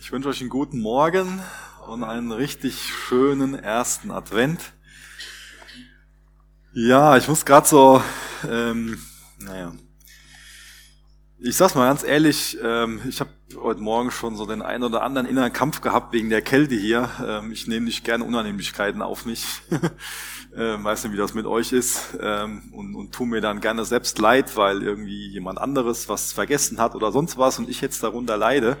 Ich wünsche euch einen guten Morgen und einen richtig schönen ersten Advent. Ja, ich muss gerade so, ähm, naja, ich sag's mal ganz ehrlich, ähm, ich habe heute Morgen schon so den einen oder anderen inneren Kampf gehabt wegen der Kälte hier. Ähm, ich nehme nicht gerne Unannehmlichkeiten auf mich. ähm, weiß nicht, wie das mit euch ist. Ähm, und, und tu mir dann gerne selbst leid, weil irgendwie jemand anderes was vergessen hat oder sonst was und ich jetzt darunter leide.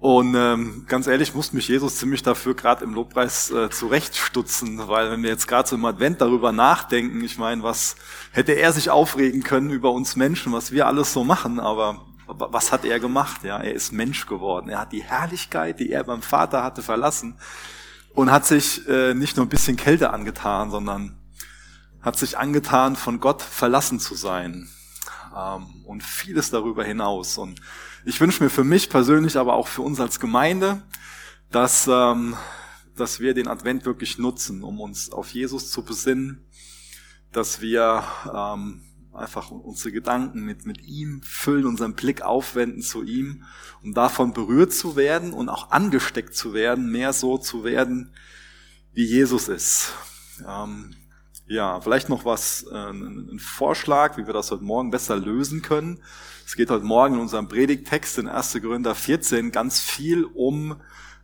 Und ähm, ganz ehrlich, musste mich Jesus ziemlich dafür gerade im Lobpreis äh, zurechtstutzen, weil wenn wir jetzt gerade so im Advent darüber nachdenken, ich meine, was hätte er sich aufregen können über uns Menschen, was wir alles so machen, aber was hat er gemacht? Ja, er ist Mensch geworden. Er hat die Herrlichkeit, die er beim Vater hatte, verlassen und hat sich äh, nicht nur ein bisschen Kälte angetan, sondern hat sich angetan, von Gott verlassen zu sein ähm, und vieles darüber hinaus. Und ich wünsche mir für mich persönlich, aber auch für uns als Gemeinde, dass, ähm, dass wir den Advent wirklich nutzen, um uns auf Jesus zu besinnen, dass wir ähm, einfach unsere Gedanken mit, mit ihm füllen, unseren Blick aufwenden zu ihm, um davon berührt zu werden und auch angesteckt zu werden, mehr so zu werden, wie Jesus ist. Ähm, ja, vielleicht noch was, äh, ein Vorschlag, wie wir das heute Morgen besser lösen können. Es geht heute Morgen in unserem Predigttext in 1. Korinther 14 ganz viel um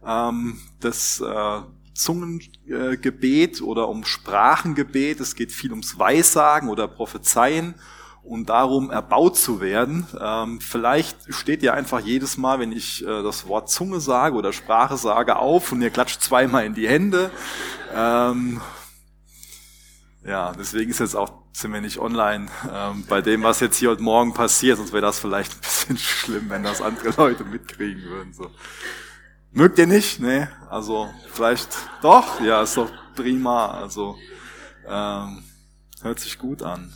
ähm, das äh, Zungengebet oder um Sprachengebet. Es geht viel ums Weissagen oder Prophezeien und darum erbaut zu werden. Ähm, vielleicht steht ihr einfach jedes Mal, wenn ich äh, das Wort Zunge sage oder Sprache sage, auf und ihr klatscht zweimal in die Hände. Ähm, ja, deswegen ist jetzt auch wir nicht online ähm, bei dem, was jetzt hier heute Morgen passiert, sonst wäre das vielleicht ein bisschen schlimm, wenn das andere Leute mitkriegen würden. So. Mögt ihr nicht? Nee, also vielleicht doch, ja, ist doch prima. Also ähm, hört sich gut an.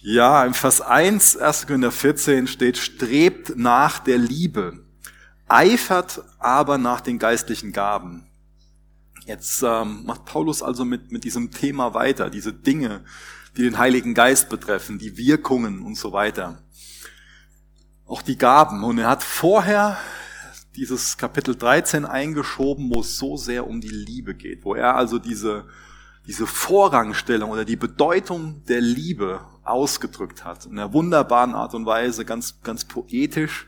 Ja, im Vers 1, 1. Korinther 14 steht, strebt nach der Liebe, eifert aber nach den geistlichen Gaben. Jetzt ähm, macht Paulus also mit, mit diesem Thema weiter, diese Dinge, die den Heiligen Geist betreffen, die Wirkungen und so weiter. Auch die Gaben. Und er hat vorher dieses Kapitel 13 eingeschoben, wo es so sehr um die Liebe geht, wo er also diese, diese Vorrangstellung oder die Bedeutung der Liebe ausgedrückt hat. In einer wunderbaren Art und Weise, ganz, ganz poetisch,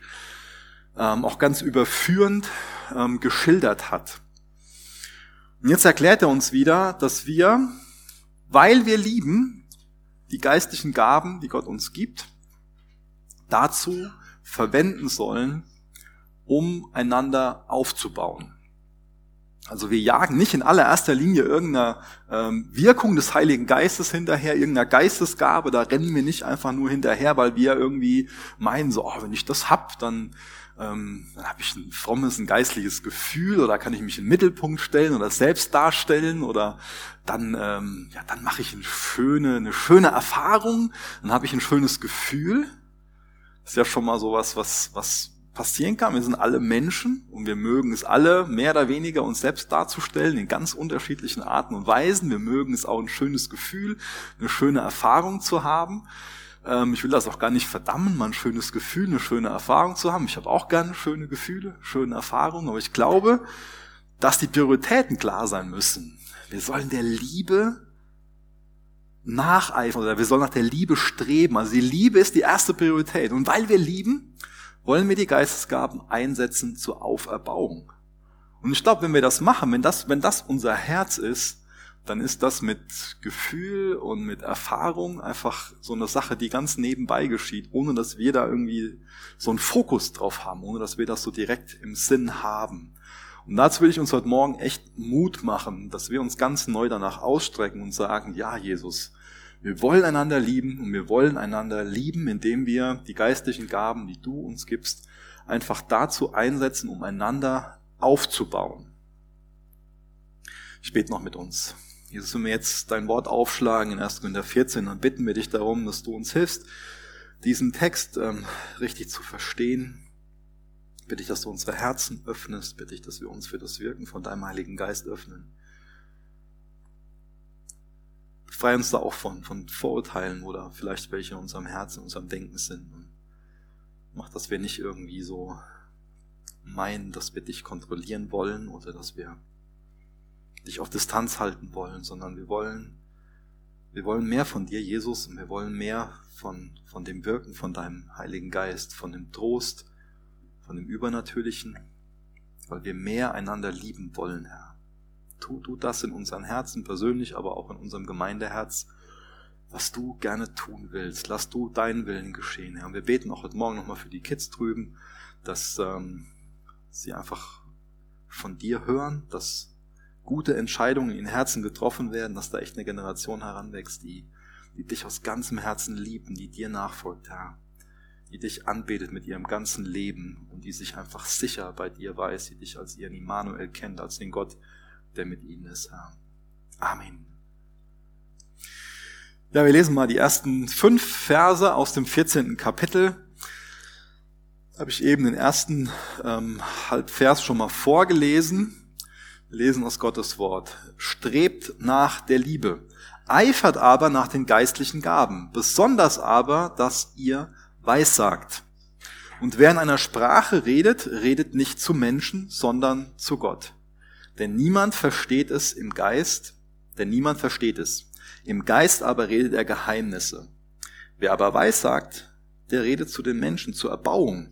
ähm, auch ganz überführend ähm, geschildert hat. Und jetzt erklärt er uns wieder, dass wir, weil wir lieben, die geistlichen Gaben, die Gott uns gibt, dazu verwenden sollen, um einander aufzubauen. Also wir jagen nicht in allererster Linie irgendeiner ähm, Wirkung des Heiligen Geistes hinterher, irgendeiner Geistesgabe, da rennen wir nicht einfach nur hinterher, weil wir irgendwie meinen, so, oh, wenn ich das hab, dann ähm, dann habe ich ein frommes, ein geistliches Gefühl oder kann ich mich in den Mittelpunkt stellen oder selbst darstellen oder dann, ähm, ja, dann mache ich eine schöne, eine schöne Erfahrung, dann habe ich ein schönes Gefühl. Das ist ja schon mal sowas, was, was passieren kann. Wir sind alle Menschen und wir mögen es alle mehr oder weniger uns selbst darzustellen in ganz unterschiedlichen Arten und Weisen. Wir mögen es auch ein schönes Gefühl, eine schöne Erfahrung zu haben. Ähm, ich will das auch gar nicht verdammen, mal ein schönes Gefühl, eine schöne Erfahrung zu haben. Ich habe auch gerne schöne Gefühle, schöne Erfahrungen, aber ich glaube, dass die Prioritäten klar sein müssen. Wir sollen der Liebe nacheifern oder wir sollen nach der Liebe streben. Also die Liebe ist die erste Priorität. Und weil wir lieben, wollen wir die Geistesgaben einsetzen zur Auferbauung. Und ich glaube, wenn wir das machen, wenn das, wenn das unser Herz ist, dann ist das mit Gefühl und mit Erfahrung einfach so eine Sache, die ganz nebenbei geschieht, ohne dass wir da irgendwie so einen Fokus drauf haben, ohne dass wir das so direkt im Sinn haben. Und dazu will ich uns heute Morgen echt Mut machen, dass wir uns ganz neu danach ausstrecken und sagen, ja, Jesus, wir wollen einander lieben und wir wollen einander lieben, indem wir die geistlichen Gaben, die du uns gibst, einfach dazu einsetzen, um einander aufzubauen. Ich bete noch mit uns. Jesus, wenn wir jetzt dein Wort aufschlagen in 1. Korinther 14, dann bitten wir dich darum, dass du uns hilfst, diesen Text ähm, richtig zu verstehen. Bitte ich, dass du unsere Herzen öffnest. Bitte ich, dass wir uns für das Wirken von deinem Heiligen Geist öffnen. Befreie uns da auch von, von Vorurteilen oder vielleicht welche in unserem Herzen, in unserem Denken sind. Und mach, dass wir nicht irgendwie so meinen, dass wir dich kontrollieren wollen oder dass wir dich auf Distanz halten wollen, sondern wir wollen, wir wollen mehr von dir, Jesus, und wir wollen mehr von, von dem Wirken von deinem Heiligen Geist, von dem Trost, von dem Übernatürlichen, weil wir mehr einander lieben wollen, Herr. Tu du das in unseren Herzen persönlich, aber auch in unserem Gemeindeherz, was du gerne tun willst. Lass du deinen Willen geschehen, Herr. Und wir beten auch heute Morgen nochmal für die Kids drüben, dass ähm, sie einfach von dir hören, dass gute Entscheidungen in ihren Herzen getroffen werden, dass da echt eine Generation heranwächst, die, die dich aus ganzem Herzen liebt und die dir nachfolgt, Herr. Die dich anbetet mit ihrem ganzen Leben und die sich einfach sicher bei dir weiß, die dich als ihren Immanuel kennt, als den Gott, der mit ihnen ist, Herr. Amen. Ja, wir lesen mal die ersten fünf Verse aus dem 14. Kapitel. Habe ich eben den ersten ähm, Halbvers schon mal vorgelesen lesen aus Gottes Wort. Strebt nach der Liebe, eifert aber nach den geistlichen Gaben, besonders aber, dass ihr weissagt. Und wer in einer Sprache redet, redet nicht zu Menschen, sondern zu Gott. Denn niemand versteht es im Geist, denn niemand versteht es. Im Geist aber redet er Geheimnisse. Wer aber weissagt, der redet zu den Menschen zur Erbauung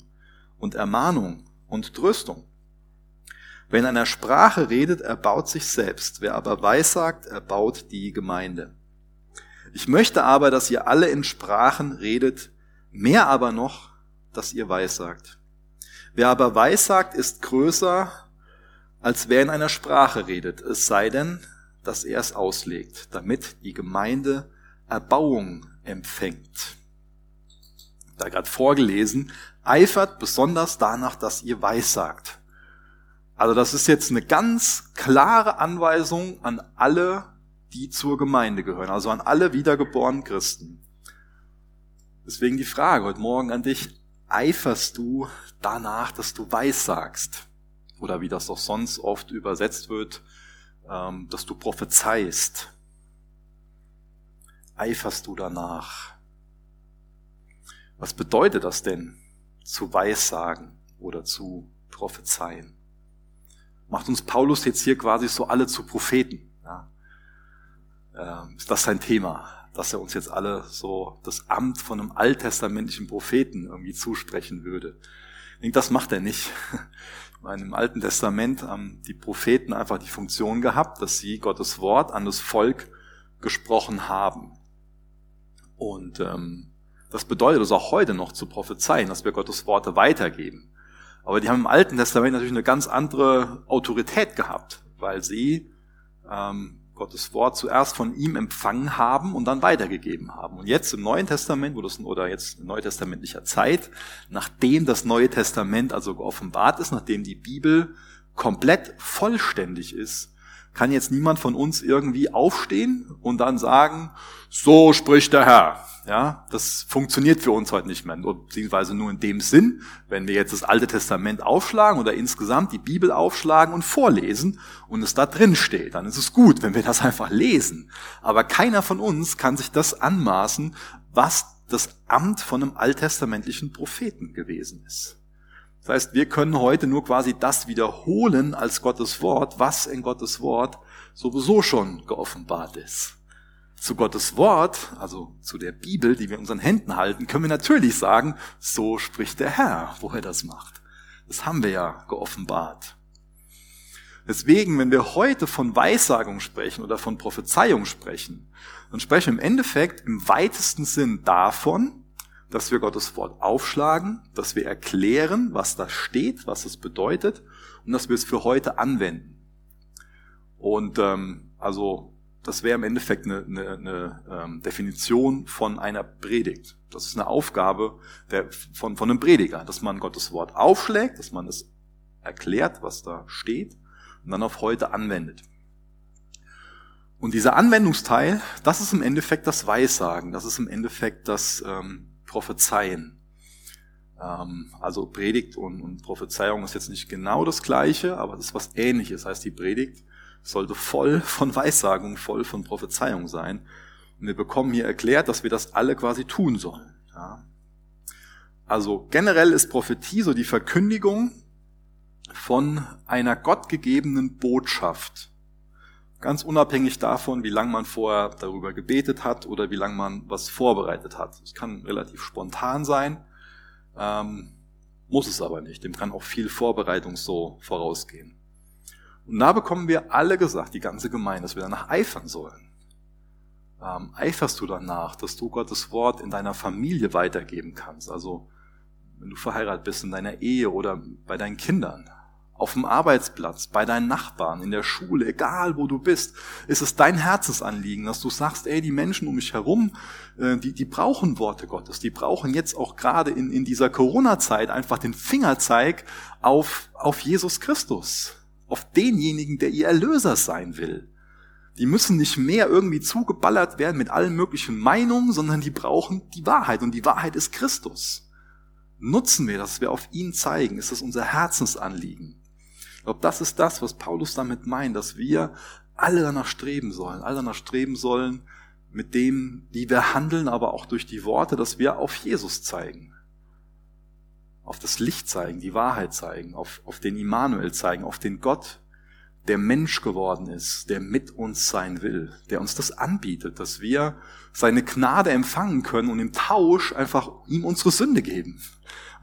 und Ermahnung und Tröstung. Wer in einer Sprache redet, erbaut sich selbst. Wer aber weissagt, erbaut die Gemeinde. Ich möchte aber, dass ihr alle in Sprachen redet, mehr aber noch, dass ihr weissagt. Wer aber weissagt, ist größer, als wer in einer Sprache redet, es sei denn, dass er es auslegt, damit die Gemeinde Erbauung empfängt. Da gerade vorgelesen, eifert besonders danach, dass ihr weissagt. Also das ist jetzt eine ganz klare Anweisung an alle, die zur Gemeinde gehören, also an alle wiedergeborenen Christen. Deswegen die Frage heute Morgen an dich, eiferst du danach, dass du weissagst? Oder wie das doch sonst oft übersetzt wird, ähm, dass du prophezeist. Eiferst du danach? Was bedeutet das denn, zu weissagen oder zu prophezeien? macht uns Paulus jetzt hier quasi so alle zu Propheten. Ja. Ähm, ist das sein Thema, dass er uns jetzt alle so das Amt von einem alttestamentlichen Propheten irgendwie zusprechen würde? Ich denke, das macht er nicht. Im Alten Testament haben die Propheten einfach die Funktion gehabt, dass sie Gottes Wort an das Volk gesprochen haben. Und ähm, das bedeutet es auch heute noch zu prophezeien, dass wir Gottes Worte weitergeben. Aber die haben im Alten Testament natürlich eine ganz andere Autorität gehabt, weil sie ähm, Gottes Wort zuerst von ihm empfangen haben und dann weitergegeben haben. Und jetzt im Neuen Testament, wo das, oder jetzt in neutestamentlicher Zeit, nachdem das Neue Testament also geoffenbart ist, nachdem die Bibel komplett vollständig ist, kann jetzt niemand von uns irgendwie aufstehen und dann sagen, so spricht der Herr. Ja, das funktioniert für uns heute nicht mehr, beziehungsweise nur in dem Sinn, wenn wir jetzt das Alte Testament aufschlagen oder insgesamt die Bibel aufschlagen und vorlesen und es da drin steht, dann ist es gut, wenn wir das einfach lesen. Aber keiner von uns kann sich das anmaßen, was das Amt von einem alttestamentlichen Propheten gewesen ist. Das heißt, wir können heute nur quasi das wiederholen als Gottes Wort, was in Gottes Wort sowieso schon geoffenbart ist zu Gottes Wort, also zu der Bibel, die wir in unseren Händen halten, können wir natürlich sagen, so spricht der Herr, wo er das macht. Das haben wir ja geoffenbart. Deswegen, wenn wir heute von Weissagung sprechen oder von Prophezeiung sprechen, dann sprechen wir im Endeffekt im weitesten Sinn davon, dass wir Gottes Wort aufschlagen, dass wir erklären, was da steht, was es bedeutet und dass wir es für heute anwenden. Und ähm, also das wäre im Endeffekt eine, eine, eine ähm, Definition von einer Predigt. Das ist eine Aufgabe der, von, von einem Prediger, dass man Gottes Wort aufschlägt, dass man es erklärt, was da steht und dann auf heute anwendet. Und dieser Anwendungsteil, das ist im Endeffekt das Weissagen, das ist im Endeffekt das ähm, Prophezeien. Ähm, also Predigt und, und Prophezeiung ist jetzt nicht genau das gleiche, aber das ist was ähnliches. Das heißt, die Predigt sollte voll von Weissagung, voll von Prophezeiung sein. Und wir bekommen hier erklärt, dass wir das alle quasi tun sollen. Ja. Also generell ist Prophetie so die Verkündigung von einer gottgegebenen Botschaft. Ganz unabhängig davon, wie lange man vorher darüber gebetet hat oder wie lange man was vorbereitet hat. Es kann relativ spontan sein, ähm, muss es aber nicht. Dem kann auch viel Vorbereitung so vorausgehen. Und da bekommen wir alle gesagt, die ganze Gemeinde, dass wir danach eifern sollen. Ähm, eiferst du danach, dass du Gottes Wort in deiner Familie weitergeben kannst? Also wenn du verheiratet bist, in deiner Ehe oder bei deinen Kindern, auf dem Arbeitsplatz, bei deinen Nachbarn, in der Schule, egal wo du bist, ist es dein Herzensanliegen, dass du sagst, ey, die Menschen um mich herum, äh, die, die brauchen Worte Gottes, die brauchen jetzt auch gerade in, in dieser Corona-Zeit einfach den Fingerzeig auf, auf Jesus Christus, auf denjenigen, der ihr Erlöser sein will. Die müssen nicht mehr irgendwie zugeballert werden mit allen möglichen Meinungen, sondern die brauchen die Wahrheit und die Wahrheit ist Christus. Nutzen wir das, wir auf ihn zeigen, ist das unser Herzensanliegen. Ich glaube, das ist das, was Paulus damit meint, dass wir alle danach streben sollen, alle danach streben sollen, mit dem, wie wir handeln, aber auch durch die Worte, dass wir auf Jesus zeigen. Auf das Licht zeigen, die Wahrheit zeigen, auf, auf den Immanuel zeigen, auf den Gott, der Mensch geworden ist, der mit uns sein will, der uns das anbietet, dass wir seine Gnade empfangen können und im Tausch einfach ihm unsere Sünde geben.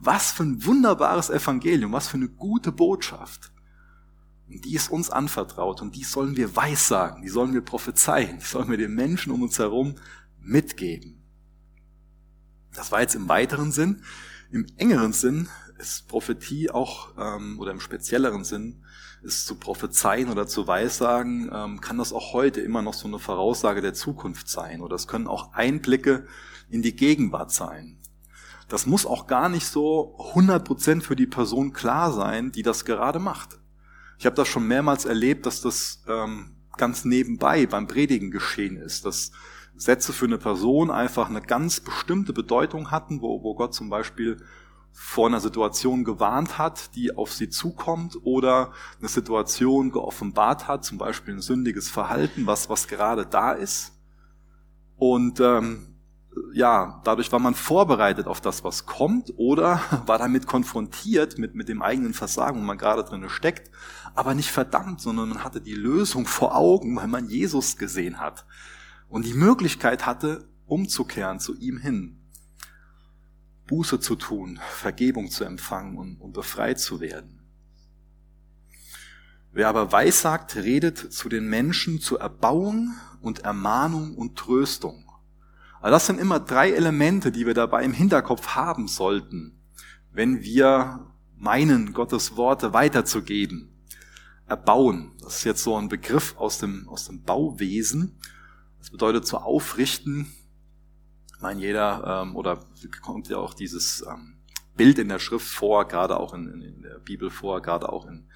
Was für ein wunderbares Evangelium, was für eine gute Botschaft. Und die ist uns anvertraut und die sollen wir weissagen, die sollen wir prophezeien, die sollen wir den Menschen um uns herum mitgeben. Das war jetzt im weiteren Sinn. Im engeren Sinn ist Prophetie auch, ähm, oder im spezielleren Sinn, ist zu prophezeien oder zu weissagen, ähm, kann das auch heute immer noch so eine Voraussage der Zukunft sein. Oder es können auch Einblicke in die Gegenwart sein. Das muss auch gar nicht so 100% für die Person klar sein, die das gerade macht. Ich habe das schon mehrmals erlebt, dass das ähm, ganz nebenbei beim Predigen geschehen ist, dass Sätze für eine Person einfach eine ganz bestimmte Bedeutung hatten, wo, wo Gott zum Beispiel vor einer Situation gewarnt hat, die auf sie zukommt, oder eine Situation geoffenbart hat, zum Beispiel ein sündiges Verhalten, was, was gerade da ist. Und ähm, ja, dadurch war man vorbereitet auf das, was kommt, oder war damit konfrontiert mit, mit dem eigenen Versagen, wo man gerade drin steckt, aber nicht verdammt, sondern man hatte die Lösung vor Augen, weil man Jesus gesehen hat und die Möglichkeit hatte, umzukehren zu ihm hin, Buße zu tun, Vergebung zu empfangen und, und befreit zu werden. Wer aber weissagt, redet zu den Menschen zur Erbauung und Ermahnung und Tröstung. Also das sind immer drei Elemente, die wir dabei im Hinterkopf haben sollten, wenn wir meinen, Gottes Worte weiterzugeben. Erbauen, das ist jetzt so ein Begriff aus dem, aus dem Bauwesen. Das bedeutet zu aufrichten. Ich meine, jeder, ähm, oder kommt ja auch dieses ähm, Bild in der Schrift vor, gerade auch in, in, in der Bibel vor, gerade auch in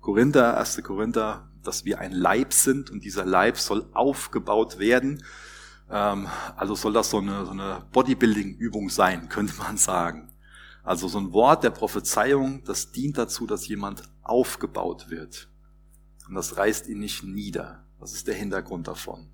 Korinther, 1. Korinther, dass wir ein Leib sind und dieser Leib soll aufgebaut werden. Ähm, also soll das so eine, so eine Bodybuilding-Übung sein, könnte man sagen. Also so ein Wort der Prophezeiung, das dient dazu, dass jemand aufgebaut wird. Und das reißt ihn nicht nieder. Das ist der Hintergrund davon.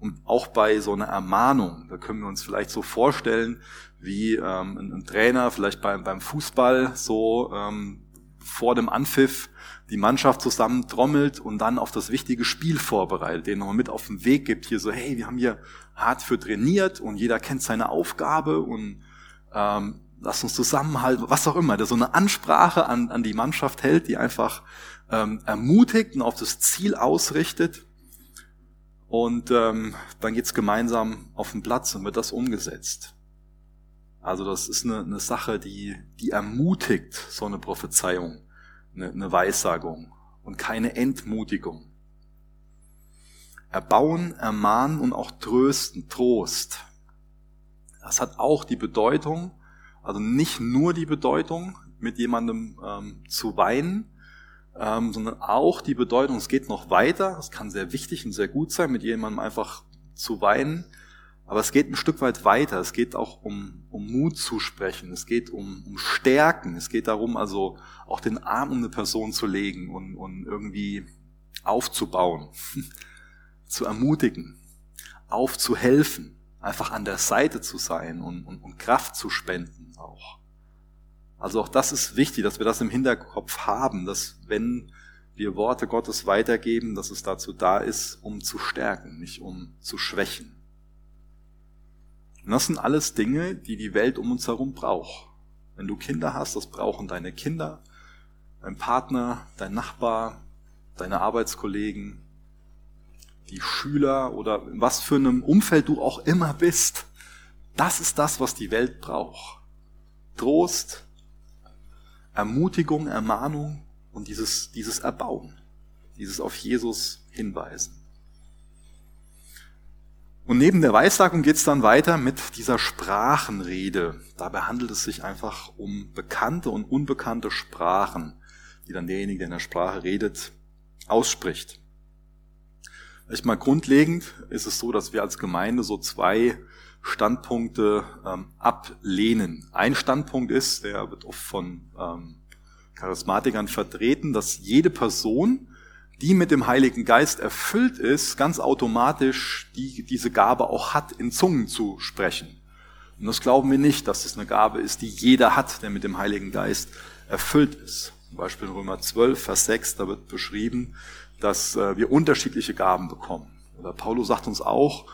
Und auch bei so einer Ermahnung, da können wir uns vielleicht so vorstellen, wie ähm, ein, ein, Trainer vielleicht beim, beim Fußball so ähm, vor dem Anpfiff die Mannschaft zusammen trommelt und dann auf das wichtige Spiel vorbereitet, den nochmal mit auf den Weg gibt, hier so, hey, wir haben hier hart für trainiert und jeder kennt seine Aufgabe und ähm, lass uns zusammenhalten, was auch immer, der so eine Ansprache an, an die Mannschaft hält, die einfach ähm, ermutigt und auf das Ziel ausrichtet. Und ähm, dann geht's gemeinsam auf den Platz und wird das umgesetzt. Also das ist eine, eine Sache, die, die ermutigt, so eine Prophezeiung eine, eine Weissagung und keine Entmutigung. Erbauen, ermahnen und auch trösten, Trost. Das hat auch die Bedeutung, also nicht nur die Bedeutung, mit jemandem ähm, zu weinen, ähm, sondern auch die Bedeutung, es geht noch weiter, es kann sehr wichtig und sehr gut sein, mit jemandem einfach zu weinen, aber es geht ein Stück weit weiter. Es geht auch um, um Mut zu sprechen. Es geht um, um Stärken. Es geht darum, also auch den Arm um eine Person zu legen und, und irgendwie aufzubauen, zu ermutigen, aufzuhelfen, einfach an der Seite zu sein und, und, und Kraft zu spenden auch. Also auch das ist wichtig, dass wir das im Hinterkopf haben, dass wenn wir Worte Gottes weitergeben, dass es dazu da ist, um zu stärken, nicht um zu schwächen. Und das sind alles Dinge, die die Welt um uns herum braucht. Wenn du Kinder hast, das brauchen deine Kinder, dein Partner, dein Nachbar, deine Arbeitskollegen, die Schüler oder was für einem Umfeld du auch immer bist. Das ist das, was die Welt braucht. Trost, Ermutigung, Ermahnung und dieses, dieses Erbauen, dieses auf Jesus hinweisen. Und neben der Weissagung geht es dann weiter mit dieser Sprachenrede. Dabei handelt es sich einfach um bekannte und unbekannte Sprachen, die dann derjenige, der in der Sprache redet, ausspricht. Echt mal grundlegend ist es so, dass wir als Gemeinde so zwei Standpunkte ähm, ablehnen. Ein Standpunkt ist, der wird oft von ähm, Charismatikern vertreten, dass jede Person, die mit dem Heiligen Geist erfüllt ist, ganz automatisch die, diese Gabe auch hat, in Zungen zu sprechen. Und das glauben wir nicht, dass es eine Gabe ist, die jeder hat, der mit dem Heiligen Geist erfüllt ist. Zum Beispiel in Römer 12, Vers 6, da wird beschrieben, dass äh, wir unterschiedliche Gaben bekommen. Oder Paulus sagt uns auch,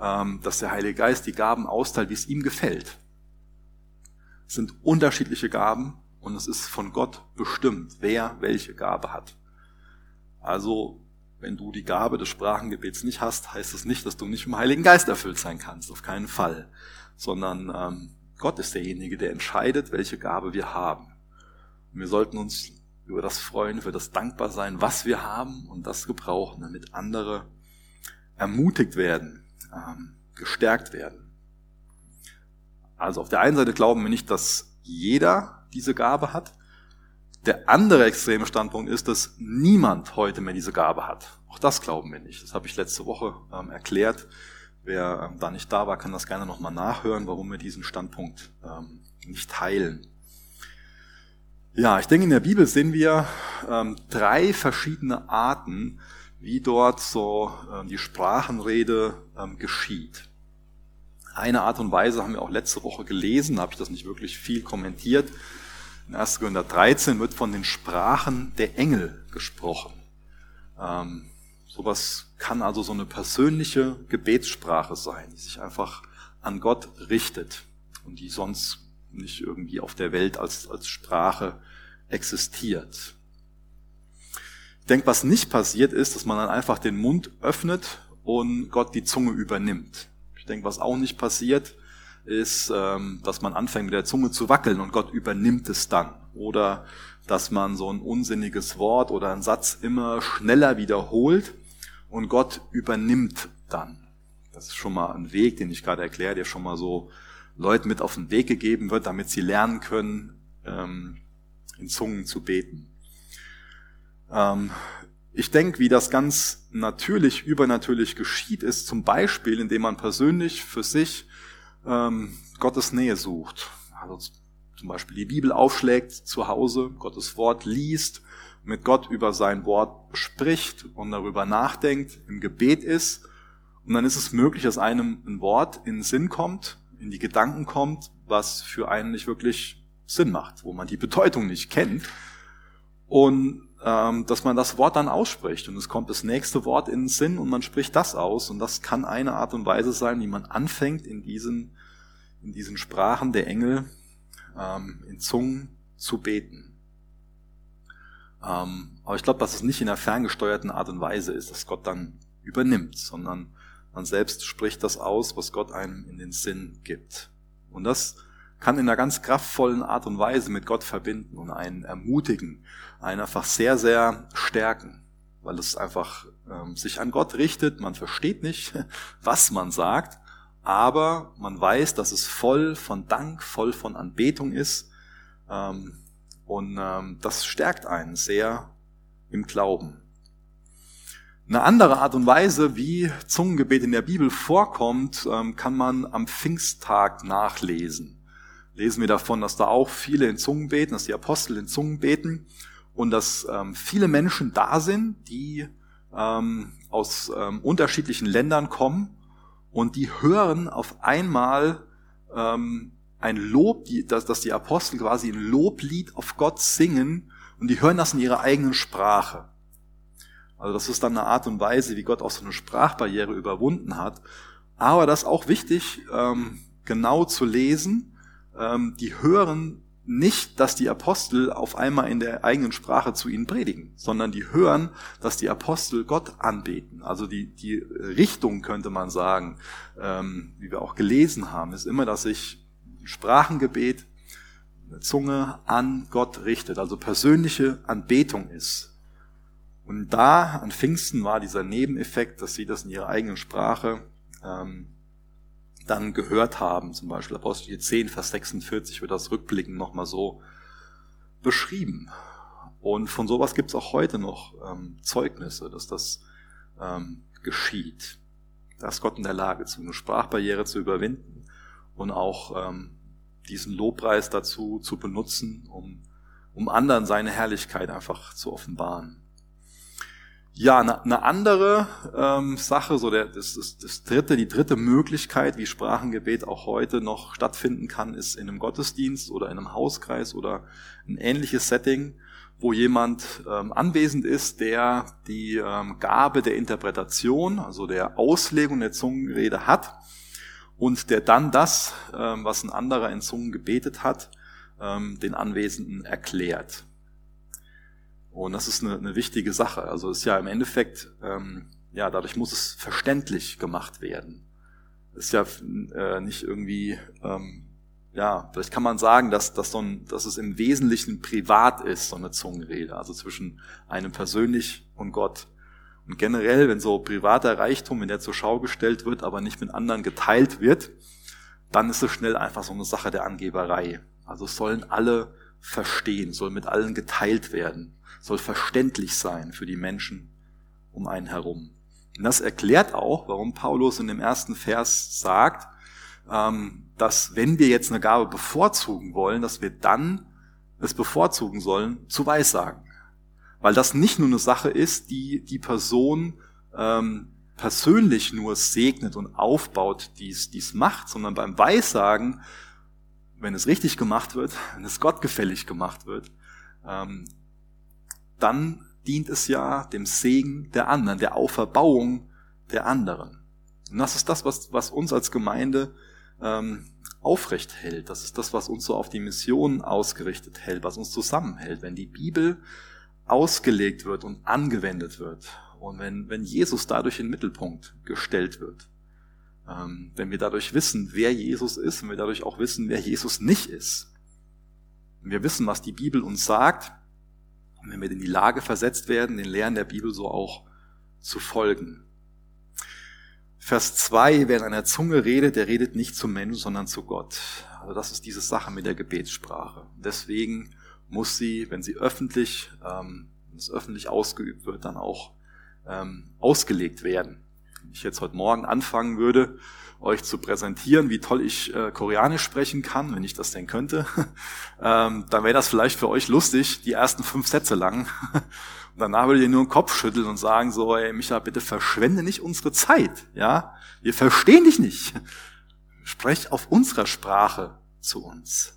ähm, dass der Heilige Geist die Gaben austeilt, wie es ihm gefällt. Es sind unterschiedliche Gaben und es ist von Gott bestimmt, wer welche Gabe hat. Also, wenn du die Gabe des Sprachengebets nicht hast, heißt das nicht, dass du nicht im Heiligen Geist erfüllt sein kannst, auf keinen Fall. Sondern ähm, Gott ist derjenige, der entscheidet, welche Gabe wir haben. Und wir sollten uns über das freuen, für das dankbar sein, was wir haben und das gebrauchen, damit andere ermutigt werden, ähm, gestärkt werden. Also auf der einen Seite glauben wir nicht, dass jeder diese Gabe hat. Der andere extreme Standpunkt ist, dass niemand heute mehr diese Gabe hat. Auch das glauben wir nicht. Das habe ich letzte Woche ähm, erklärt. Wer ähm, da nicht da war, kann das gerne nochmal nachhören, warum wir diesen Standpunkt ähm, nicht teilen. Ja, ich denke, in der Bibel sehen wir ähm, drei verschiedene Arten, wie dort so ähm, die Sprachenrede ähm, geschieht. Eine Art und Weise haben wir auch letzte Woche gelesen, habe ich das nicht wirklich viel kommentiert. In 1. Korinther 13 wird von den Sprachen der Engel gesprochen. Ähm, sowas kann also so eine persönliche Gebetssprache sein, die sich einfach an Gott richtet und die sonst nicht irgendwie auf der Welt als, als Sprache existiert. Ich denke, was nicht passiert ist, dass man dann einfach den Mund öffnet und Gott die Zunge übernimmt. Ich denke, was auch nicht passiert, ist, ähm, dass man anfängt mit der Zunge zu wackeln und Gott übernimmt es dann. Oder dass man so ein unsinniges Wort oder einen Satz immer schneller wiederholt und Gott übernimmt dann. Das ist schon mal ein Weg, den ich gerade erkläre, der schon mal so Leuten mit auf den Weg gegeben wird, damit sie lernen können, ähm, in Zungen zu beten. Ähm, ich denke, wie das ganz natürlich, übernatürlich geschieht, ist zum Beispiel, indem man persönlich für sich ähm, Gottes Nähe sucht. Also zum Beispiel die Bibel aufschlägt zu Hause, Gottes Wort liest, mit Gott über sein Wort spricht und darüber nachdenkt, im Gebet ist. Und dann ist es möglich, dass einem ein Wort in den Sinn kommt, in die Gedanken kommt, was für einen nicht wirklich Sinn macht, wo man die Bedeutung nicht kennt. Und ähm, dass man das Wort dann ausspricht und es kommt das nächste Wort in den Sinn und man spricht das aus und das kann eine Art und Weise sein, wie man anfängt in diesen, in diesen Sprachen der Engel ähm, in Zungen zu beten. Ähm, aber ich glaube, dass es nicht in einer ferngesteuerten Art und Weise ist, dass Gott dann übernimmt, sondern man selbst spricht das aus, was Gott einem in den Sinn gibt. Und das kann in einer ganz kraftvollen Art und Weise mit Gott verbinden und einen ermutigen, einen einfach sehr, sehr stärken, weil es einfach ähm, sich an Gott richtet. Man versteht nicht, was man sagt, aber man weiß, dass es voll von Dank, voll von Anbetung ist. Ähm, und ähm, das stärkt einen sehr im Glauben. Eine andere Art und Weise, wie Zungengebet in der Bibel vorkommt, ähm, kann man am Pfingsttag nachlesen lesen wir davon, dass da auch viele in Zungen beten, dass die Apostel in Zungen beten und dass ähm, viele Menschen da sind, die ähm, aus ähm, unterschiedlichen Ländern kommen und die hören auf einmal ähm, ein Lob, die, dass, dass die Apostel quasi ein Loblied auf Gott singen und die hören das in ihrer eigenen Sprache. Also das ist dann eine Art und Weise, wie Gott auch so eine Sprachbarriere überwunden hat. Aber das ist auch wichtig, ähm, genau zu lesen. Ähm, die hören nicht, dass die Apostel auf einmal in der eigenen Sprache zu ihnen predigen, sondern die hören, dass die Apostel Gott anbeten. Also die, die Richtung könnte man sagen, ähm, wie wir auch gelesen haben, ist immer, dass sich Sprachengebet, eine Zunge an Gott richtet, also persönliche Anbetung ist. Und da an Pfingsten war dieser Nebeneffekt, dass sie das in ihrer eigenen Sprache ähm, dann gehört haben. Zum Beispiel Apostel 10, Vers 46 wird das rückblickend nochmal so beschrieben. Und von sowas gibt es auch heute noch ähm, Zeugnisse, dass das ähm, geschieht. Da ist Gott in der Lage, eine Sprachbarriere zu überwinden und auch ähm, diesen Lobpreis dazu zu benutzen, um, um anderen seine Herrlichkeit einfach zu offenbaren. Ja, eine, eine andere ähm, Sache, so der, das, das, das dritte, die dritte Möglichkeit, wie Sprachengebet auch heute noch stattfinden kann, ist in einem Gottesdienst oder in einem Hauskreis oder ein ähnliches Setting, wo jemand ähm, anwesend ist, der die ähm, Gabe der Interpretation, also der Auslegung der Zungenrede hat und der dann das, ähm, was ein anderer in Zungen gebetet hat, ähm, den Anwesenden erklärt. Und das ist eine, eine wichtige Sache. Also ist ja im Endeffekt, ähm, ja, dadurch muss es verständlich gemacht werden. Ist ja äh, nicht irgendwie, ähm, ja, vielleicht kann man sagen, dass, dass, so ein, dass es im Wesentlichen privat ist, so eine Zungenrede, also zwischen einem persönlich und Gott. Und generell, wenn so privater Reichtum, wenn der zur Schau gestellt wird, aber nicht mit anderen geteilt wird, dann ist es schnell einfach so eine Sache der Angeberei. Also es sollen alle verstehen, soll mit allen geteilt werden soll verständlich sein für die Menschen um einen herum. Und das erklärt auch, warum Paulus in dem ersten Vers sagt, ähm, dass wenn wir jetzt eine Gabe bevorzugen wollen, dass wir dann es bevorzugen sollen, zu Weissagen. Weil das nicht nur eine Sache ist, die die Person ähm, persönlich nur segnet und aufbaut, die es macht, sondern beim Weissagen, wenn es richtig gemacht wird, wenn es gottgefällig gemacht wird, ähm, dann dient es ja dem Segen der anderen, der Auferbauung der anderen. Und das ist das, was, was uns als Gemeinde ähm, aufrecht hält. Das ist das, was uns so auf die Mission ausgerichtet hält, was uns zusammenhält. Wenn die Bibel ausgelegt wird und angewendet wird und wenn, wenn Jesus dadurch in den Mittelpunkt gestellt wird, ähm, wenn wir dadurch wissen, wer Jesus ist, wenn wir dadurch auch wissen, wer Jesus nicht ist, wenn wir wissen, was die Bibel uns sagt, und wenn wir in die Lage versetzt werden, den Lehren der Bibel so auch zu folgen. Vers 2, wer in einer Zunge redet, der redet nicht zum Menschen, sondern zu Gott. Also das ist diese Sache mit der Gebetssprache. Deswegen muss sie, wenn sie öffentlich, ähm, wenn es öffentlich ausgeübt wird, dann auch ähm, ausgelegt werden. Wenn ich jetzt heute Morgen anfangen würde, euch zu präsentieren, wie toll ich äh, Koreanisch sprechen kann, wenn ich das denn könnte, ähm, dann wäre das vielleicht für euch lustig, die ersten fünf Sätze lang. Und danach würdet ihr nur den Kopf schütteln und sagen so, ey, Micha, bitte verschwende nicht unsere Zeit, ja? Wir verstehen dich nicht. Sprech auf unserer Sprache zu uns.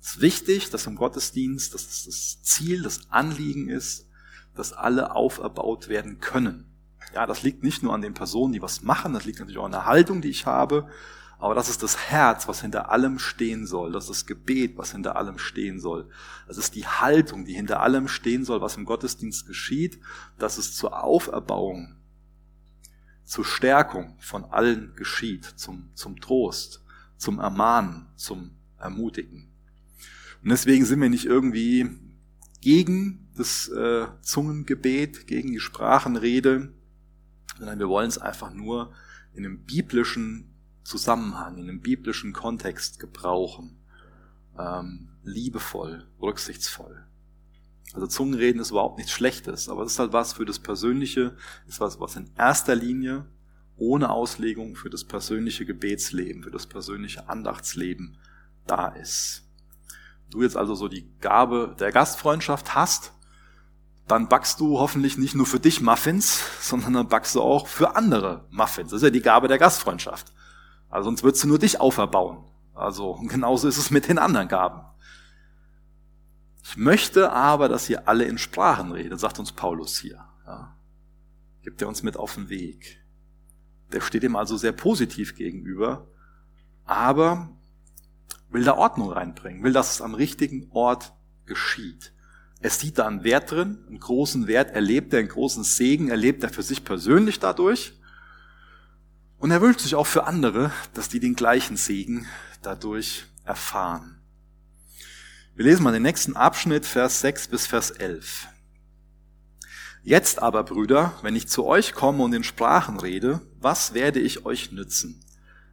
Es ist wichtig, dass im Gottesdienst, dass das Ziel, das Anliegen ist, dass alle auferbaut werden können. Ja, das liegt nicht nur an den Personen, die was machen, das liegt natürlich auch an der Haltung, die ich habe, aber das ist das Herz, was hinter allem stehen soll. Das ist das Gebet, was hinter allem stehen soll. Das ist die Haltung, die hinter allem stehen soll, was im Gottesdienst geschieht. Das ist zur Auferbauung, zur Stärkung von allen geschieht, zum, zum Trost, zum Ermahnen, zum Ermutigen. Und deswegen sind wir nicht irgendwie gegen das äh, Zungengebet, gegen die Sprachenrede, sondern wir wollen es einfach nur in einem biblischen Zusammenhang, in einem biblischen Kontext gebrauchen. Ähm, liebevoll, rücksichtsvoll. Also Zungenreden ist überhaupt nichts Schlechtes, aber es ist halt was für das Persönliche, ist was, was in erster Linie ohne Auslegung für das persönliche Gebetsleben, für das persönliche Andachtsleben da ist. Du jetzt also so die Gabe der Gastfreundschaft hast, dann backst du hoffentlich nicht nur für dich Muffins, sondern dann backst du auch für andere Muffins. Das ist ja die Gabe der Gastfreundschaft. Also sonst würdest du nur dich auferbauen. Also genauso ist es mit den anderen Gaben. Ich möchte aber, dass ihr alle in Sprachen redet, sagt uns Paulus hier. Ja. Gibt er uns mit auf den Weg. Der steht ihm also sehr positiv gegenüber, aber will da Ordnung reinbringen, will, dass es am richtigen Ort geschieht. Er sieht da einen Wert drin, einen großen Wert, erlebt er einen großen Segen, erlebt er für sich persönlich dadurch. Und er wünscht sich auch für andere, dass die den gleichen Segen dadurch erfahren. Wir lesen mal den nächsten Abschnitt, Vers 6 bis Vers 11. Jetzt aber, Brüder, wenn ich zu euch komme und in Sprachen rede, was werde ich euch nützen?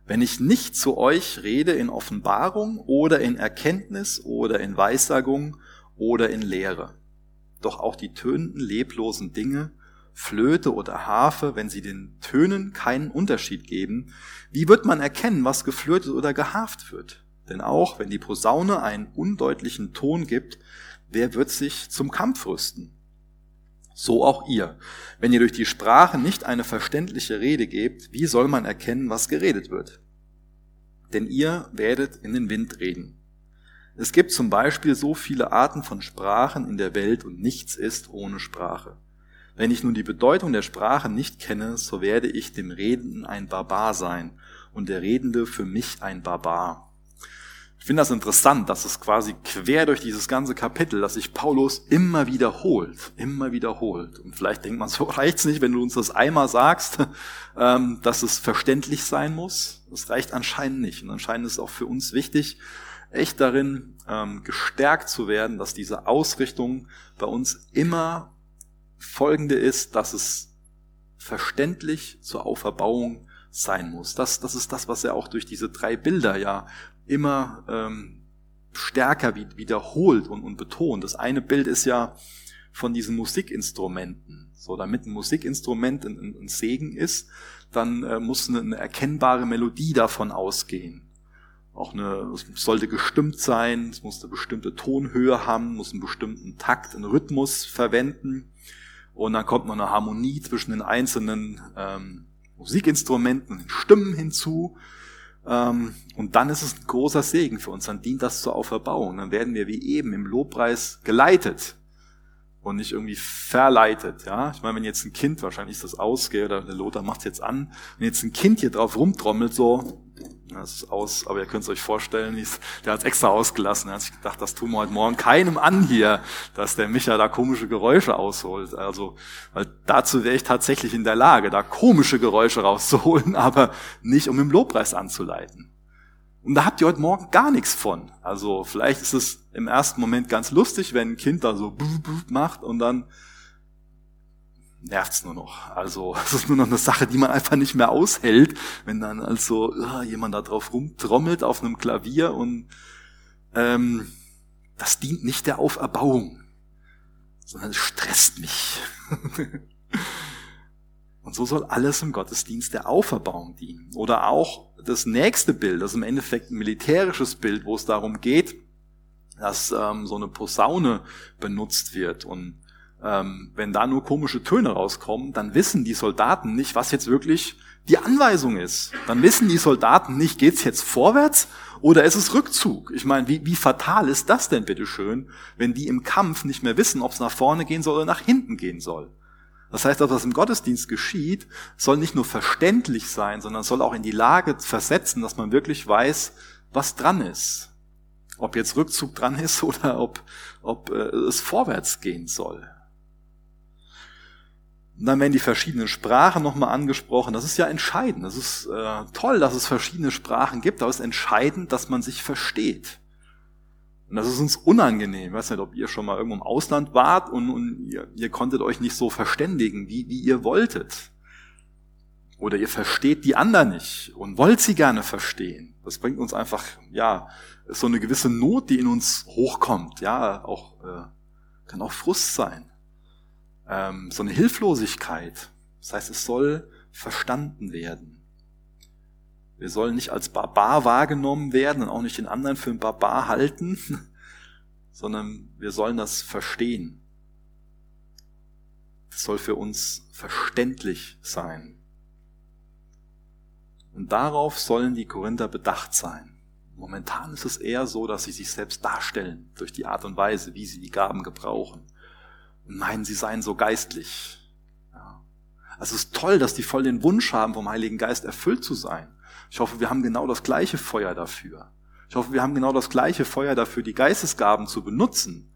Wenn ich nicht zu euch rede in Offenbarung oder in Erkenntnis oder in Weissagung oder in Lehre. Doch auch die tönenden, leblosen Dinge, Flöte oder Harfe, wenn sie den Tönen keinen Unterschied geben, wie wird man erkennen, was geflötet oder geharft wird? Denn auch wenn die Posaune einen undeutlichen Ton gibt, wer wird sich zum Kampf rüsten? So auch ihr. Wenn ihr durch die Sprache nicht eine verständliche Rede gebt, wie soll man erkennen, was geredet wird? Denn ihr werdet in den Wind reden. Es gibt zum Beispiel so viele Arten von Sprachen in der Welt und nichts ist ohne Sprache. Wenn ich nun die Bedeutung der Sprache nicht kenne, so werde ich dem Redenden ein Barbar sein und der Redende für mich ein Barbar. Ich finde das interessant, dass es quasi quer durch dieses ganze Kapitel, dass sich Paulus immer wiederholt, immer wiederholt. Und vielleicht denkt man, so reicht's nicht, wenn du uns das einmal sagst, ähm, dass es verständlich sein muss. Das reicht anscheinend nicht. Und anscheinend ist es auch für uns wichtig, echt darin ähm, gestärkt zu werden, dass diese Ausrichtung bei uns immer folgende ist, dass es verständlich zur Auferbauung sein muss. Das, das ist das, was er auch durch diese drei Bilder ja immer ähm, stärker wiederholt und, und betont. Das eine Bild ist ja von diesen Musikinstrumenten. So, damit ein Musikinstrument ein, ein Segen ist, dann äh, muss eine, eine erkennbare Melodie davon ausgehen auch eine, es sollte gestimmt sein, es muss eine bestimmte Tonhöhe haben, muss einen bestimmten Takt, einen Rhythmus verwenden. Und dann kommt noch eine Harmonie zwischen den einzelnen ähm, Musikinstrumenten und den Stimmen hinzu. Ähm, und dann ist es ein großer Segen für uns. Dann dient das zur Auferbauung. Dann werden wir wie eben im Lobpreis geleitet und nicht irgendwie verleitet. Ja, ich meine, wenn jetzt ein Kind, wahrscheinlich ist das ausgeht oder der Lothar macht jetzt an, wenn jetzt ein Kind hier drauf rumtrommelt, so das ist aus, aber ihr könnt es euch vorstellen, der hat es extra ausgelassen. Er hat sich gedacht, das tun wir heute Morgen keinem an hier, dass der Micha da komische Geräusche ausholt. Also, weil dazu wäre ich tatsächlich in der Lage, da komische Geräusche rauszuholen, aber nicht um im Lobpreis anzuleiten. Und da habt ihr heute Morgen gar nichts von. Also vielleicht ist es im ersten Moment ganz lustig, wenn ein Kind da so macht und dann nervt's nur noch. Also es ist nur noch eine Sache, die man einfach nicht mehr aushält, wenn dann also uh, jemand da drauf rumtrommelt auf einem Klavier und ähm, das dient nicht der Auferbauung, sondern es stresst mich. und so soll alles im Gottesdienst der Auferbauung dienen. Oder auch das nächste Bild, das ist im Endeffekt ein militärisches Bild, wo es darum geht, dass ähm, so eine Posaune benutzt wird und ähm, wenn da nur komische Töne rauskommen, dann wissen die Soldaten nicht, was jetzt wirklich die Anweisung ist. Dann wissen die Soldaten nicht, geht's jetzt vorwärts oder ist es Rückzug? Ich meine, wie, wie fatal ist das denn bitteschön, wenn die im Kampf nicht mehr wissen, ob es nach vorne gehen soll oder nach hinten gehen soll? Das heißt, dass was im Gottesdienst geschieht, soll nicht nur verständlich sein, sondern soll auch in die Lage versetzen, dass man wirklich weiß, was dran ist. Ob jetzt Rückzug dran ist oder ob, ob äh, es vorwärts gehen soll. Und dann werden die verschiedenen Sprachen nochmal angesprochen. Das ist ja entscheidend. Das ist äh, toll, dass es verschiedene Sprachen gibt, aber es ist entscheidend, dass man sich versteht. Und das ist uns unangenehm. Ich weiß nicht, ob ihr schon mal irgendwo im Ausland wart und, und ihr, ihr konntet euch nicht so verständigen, wie, wie ihr wolltet. Oder ihr versteht die anderen nicht und wollt sie gerne verstehen. Das bringt uns einfach, ja, so eine gewisse Not, die in uns hochkommt. Ja, auch, äh, kann auch Frust sein ähm, so eine Hilflosigkeit. Das heißt, es soll verstanden werden. Wir sollen nicht als Barbar wahrgenommen werden und auch nicht den anderen für einen Barbar halten, sondern wir sollen das verstehen. Das soll für uns verständlich sein. Und darauf sollen die Korinther bedacht sein. Momentan ist es eher so, dass sie sich selbst darstellen durch die Art und Weise, wie sie die Gaben gebrauchen. Und meinen, sie seien so geistlich. Ja. Also es ist toll, dass die voll den Wunsch haben, vom Heiligen Geist erfüllt zu sein. Ich hoffe, wir haben genau das gleiche Feuer dafür. Ich hoffe, wir haben genau das gleiche Feuer dafür, die Geistesgaben zu benutzen.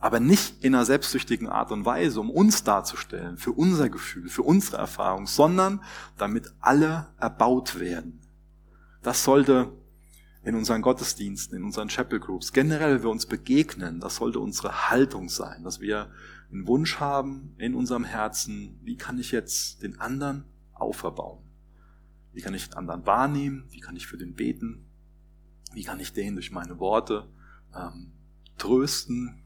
Aber nicht in einer selbstsüchtigen Art und Weise, um uns darzustellen, für unser Gefühl, für unsere Erfahrung, sondern damit alle erbaut werden. Das sollte in unseren Gottesdiensten, in unseren Chapel Groups, generell, wenn wir uns begegnen, das sollte unsere Haltung sein, dass wir einen Wunsch haben in unserem Herzen, wie kann ich jetzt den anderen auferbauen? Wie kann ich den anderen wahrnehmen? Wie kann ich für den beten? Wie kann ich den durch meine Worte ähm, trösten,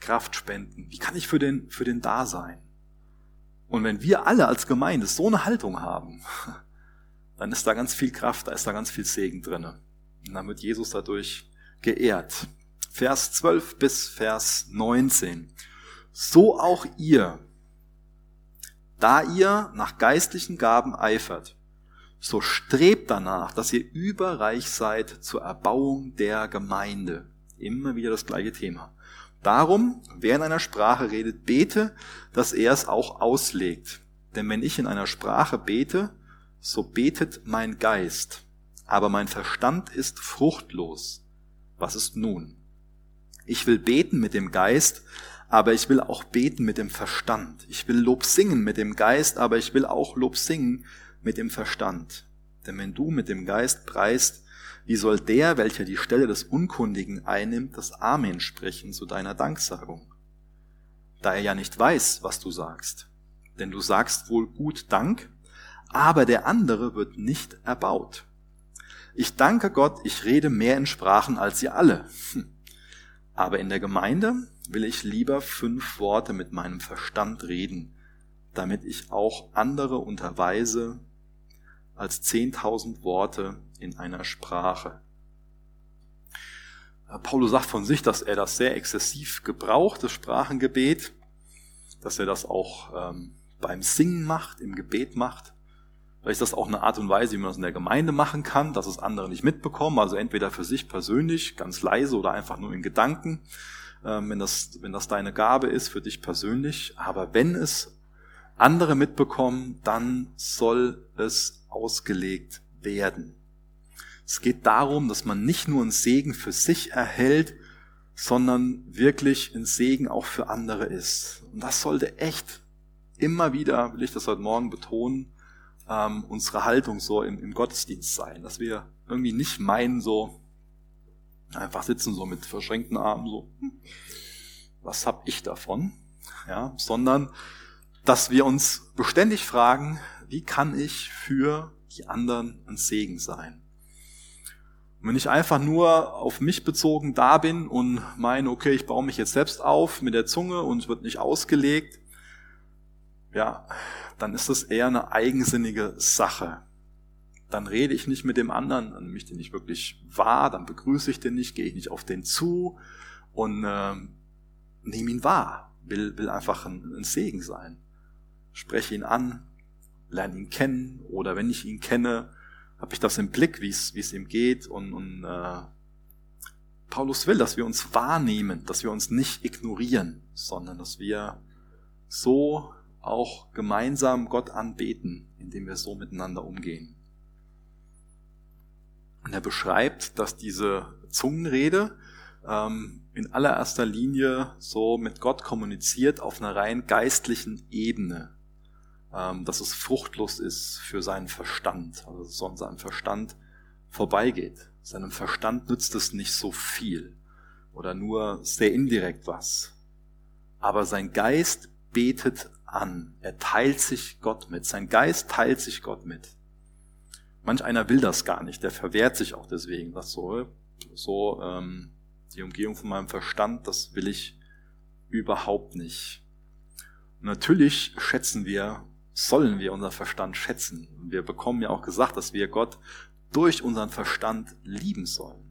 Kraft spenden? Wie kann ich für den, für den da sein? Und wenn wir alle als Gemeinde so eine Haltung haben, dann ist da ganz viel Kraft, da ist da ganz viel Segen drinne. Und dann wird Jesus dadurch geehrt. Vers 12 bis Vers 19. So auch ihr, da ihr nach geistlichen Gaben eifert, so strebt danach, dass ihr überreich seid zur Erbauung der Gemeinde. Immer wieder das gleiche Thema. Darum, wer in einer Sprache redet, bete, dass er es auch auslegt. Denn wenn ich in einer Sprache bete, so betet mein Geist, aber mein Verstand ist fruchtlos. Was ist nun? Ich will beten mit dem Geist, aber ich will auch beten mit dem Verstand. Ich will Lob singen mit dem Geist, aber ich will auch Lob singen mit dem Verstand. Denn wenn du mit dem Geist preist, wie soll der, welcher die Stelle des Unkundigen einnimmt, das Amen sprechen zu deiner Danksagung? Da er ja nicht weiß, was du sagst. Denn du sagst wohl gut Dank, aber der andere wird nicht erbaut. Ich danke Gott, ich rede mehr in Sprachen als ihr alle. Hm. Aber in der Gemeinde will ich lieber fünf Worte mit meinem Verstand reden, damit ich auch andere unterweise als zehntausend Worte in einer Sprache. Paulus sagt von sich, dass er das sehr exzessiv gebraucht, das Sprachengebet, dass er das auch ähm, beim Singen macht, im Gebet macht. Vielleicht ist das auch eine Art und Weise, wie man das in der Gemeinde machen kann, dass es andere nicht mitbekommen, also entweder für sich persönlich, ganz leise oder einfach nur in Gedanken, wenn, das, wenn das deine Gabe ist für dich persönlich. Aber wenn es andere mitbekommen, dann soll es ausgelegt werden. Es geht darum, dass man nicht nur einen Segen für sich erhält, sondern wirklich ein Segen auch für andere ist. Und das sollte echt immer wieder, will ich das heute Morgen betonen, ähm, unsere Haltung so im, im Gottesdienst sein, dass wir irgendwie nicht meinen, so einfach sitzen so mit verschränkten Armen, so, hm, was hab ich davon? Ja, sondern dass wir uns beständig fragen, wie kann ich für die anderen ein Segen sein? Und wenn ich einfach nur auf mich bezogen da bin und meine, okay, ich baue mich jetzt selbst auf mit der Zunge und es wird nicht ausgelegt, ja, dann ist das eher eine eigensinnige Sache. Dann rede ich nicht mit dem anderen, dann nehme ich den nicht wirklich wahr, dann begrüße ich den nicht, gehe ich nicht auf den zu und äh, nehme ihn wahr, will, will einfach ein, ein Segen sein. Spreche ihn an, lerne ihn kennen oder wenn ich ihn kenne, habe ich das im Blick, wie es, ihm geht und, und äh, Paulus will, dass wir uns wahrnehmen, dass wir uns nicht ignorieren, sondern dass wir so auch gemeinsam Gott anbeten, indem wir so miteinander umgehen. Und er beschreibt, dass diese Zungenrede ähm, in allererster Linie so mit Gott kommuniziert auf einer rein geistlichen Ebene. Ähm, dass es fruchtlos ist für seinen Verstand, also dass es an seinem Verstand vorbeigeht. Seinem Verstand nützt es nicht so viel oder nur sehr indirekt was. Aber sein Geist betet an. Er teilt sich Gott mit. Sein Geist teilt sich Gott mit. Manch einer will das gar nicht. Der verwehrt sich auch deswegen. Das so, so ähm, die Umgehung von meinem Verstand, das will ich überhaupt nicht. Natürlich schätzen wir, sollen wir unseren Verstand schätzen. Wir bekommen ja auch gesagt, dass wir Gott durch unseren Verstand lieben sollen.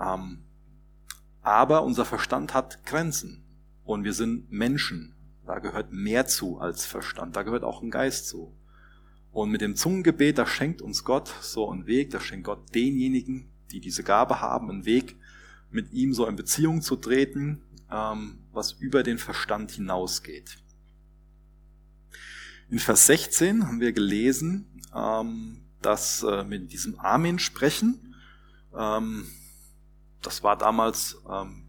Ähm, aber unser Verstand hat Grenzen. Und wir sind Menschen. Da gehört mehr zu als Verstand. Da gehört auch ein Geist zu. Und mit dem Zungengebet, da schenkt uns Gott so einen Weg, da schenkt Gott denjenigen, die diese Gabe haben, einen Weg, mit ihm so in Beziehung zu treten, ähm, was über den Verstand hinausgeht. In Vers 16 haben wir gelesen, ähm, dass äh, mit diesem Amen sprechen, ähm, das war damals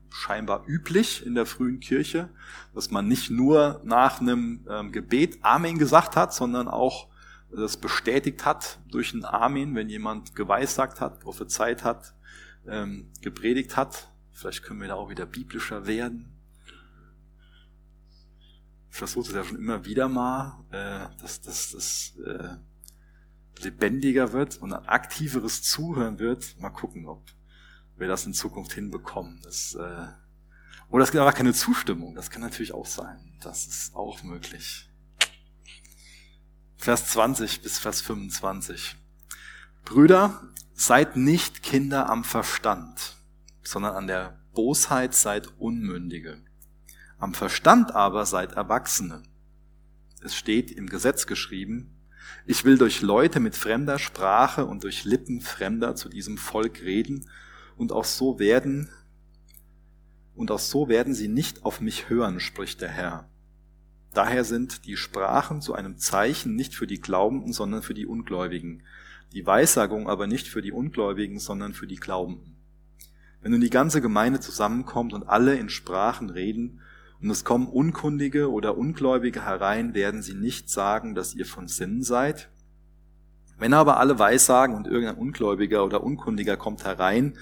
scheinbar üblich in der frühen Kirche, dass man nicht nur nach einem Gebet Amen gesagt hat, sondern auch das bestätigt hat durch ein Amen, wenn jemand geweissagt hat, prophezeit hat, ähm, gepredigt hat. Vielleicht können wir da auch wieder biblischer werden. Ich versuche es ja schon immer wieder mal, äh, dass das äh, lebendiger wird und ein aktiveres Zuhören wird. Mal gucken, ob wir das in Zukunft hinbekommen. Das, äh, oder es gibt aber keine Zustimmung. Das kann natürlich auch sein. Das ist auch möglich. Vers 20 bis Vers 25. Brüder, seid nicht Kinder am Verstand, sondern an der Bosheit seid Unmündige. Am Verstand aber seid Erwachsene. Es steht im Gesetz geschrieben, ich will durch Leute mit fremder Sprache und durch Lippen Fremder zu diesem Volk reden und auch so werden, und auch so werden sie nicht auf mich hören, spricht der Herr. Daher sind die Sprachen zu einem Zeichen nicht für die Glaubenden, sondern für die Ungläubigen, die Weissagung aber nicht für die Ungläubigen, sondern für die Glaubenden. Wenn nun die ganze Gemeinde zusammenkommt und alle in Sprachen reden, und es kommen Unkundige oder Ungläubige herein, werden sie nicht sagen, dass ihr von Sinn seid. Wenn aber alle Weissagen und irgendein Ungläubiger oder Unkundiger kommt herein,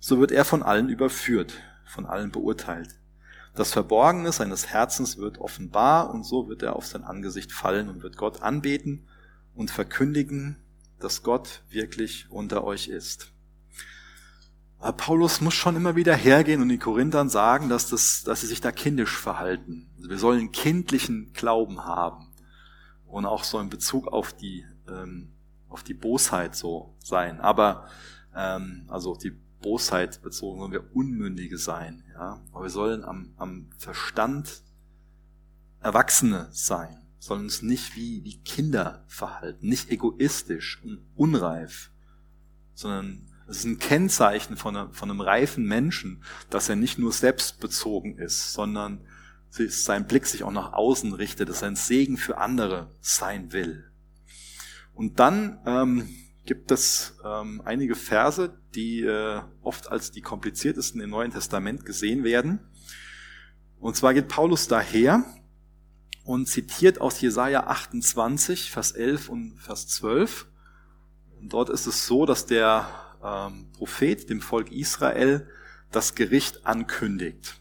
so wird er von allen überführt, von allen beurteilt. Das Verborgene seines Herzens wird offenbar und so wird er auf sein Angesicht fallen und wird Gott anbeten und verkündigen, dass Gott wirklich unter euch ist. Paulus muss schon immer wieder hergehen und den Korinthern sagen, dass, das, dass sie sich da kindisch verhalten. Wir sollen kindlichen Glauben haben und auch so in Bezug auf die, ähm, auf die Bosheit so sein. Aber ähm, also die Bosheit bezogen, wollen wir Unmündige sein. Ja? Aber wir sollen am, am Verstand Erwachsene sein, sollen uns nicht wie, wie Kinder verhalten, nicht egoistisch und unreif, sondern es ist ein Kennzeichen von einem, von einem reifen Menschen, dass er nicht nur selbstbezogen ist, sondern sein Blick sich auch nach außen richtet, dass er ein Segen für andere sein will. Und dann ähm, gibt es ähm, einige Verse, die äh, oft als die kompliziertesten im Neuen Testament gesehen werden. Und zwar geht Paulus daher und zitiert aus Jesaja 28, Vers 11 und Vers 12. Und dort ist es so, dass der ähm, Prophet dem Volk Israel das Gericht ankündigt.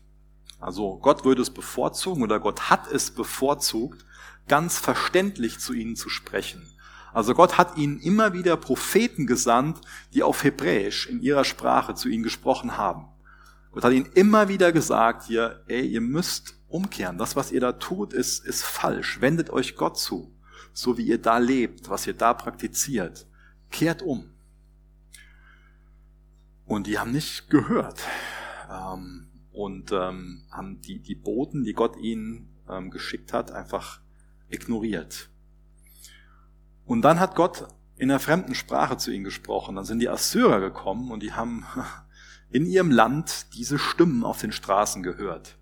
Also Gott würde es bevorzugen oder Gott hat es bevorzugt, ganz verständlich zu ihnen zu sprechen. Also Gott hat ihnen immer wieder Propheten gesandt, die auf Hebräisch in ihrer Sprache zu ihnen gesprochen haben. Gott hat ihnen immer wieder gesagt, hier, ey, ihr müsst umkehren. Das, was ihr da tut, ist, ist falsch. Wendet euch Gott zu. So wie ihr da lebt, was ihr da praktiziert. Kehrt um. Und die haben nicht gehört. Ähm, und ähm, haben die, die Boten, die Gott ihnen ähm, geschickt hat, einfach ignoriert. Und dann hat Gott in einer fremden Sprache zu ihnen gesprochen. Dann sind die Assyrer gekommen und die haben in ihrem Land diese Stimmen auf den Straßen gehört.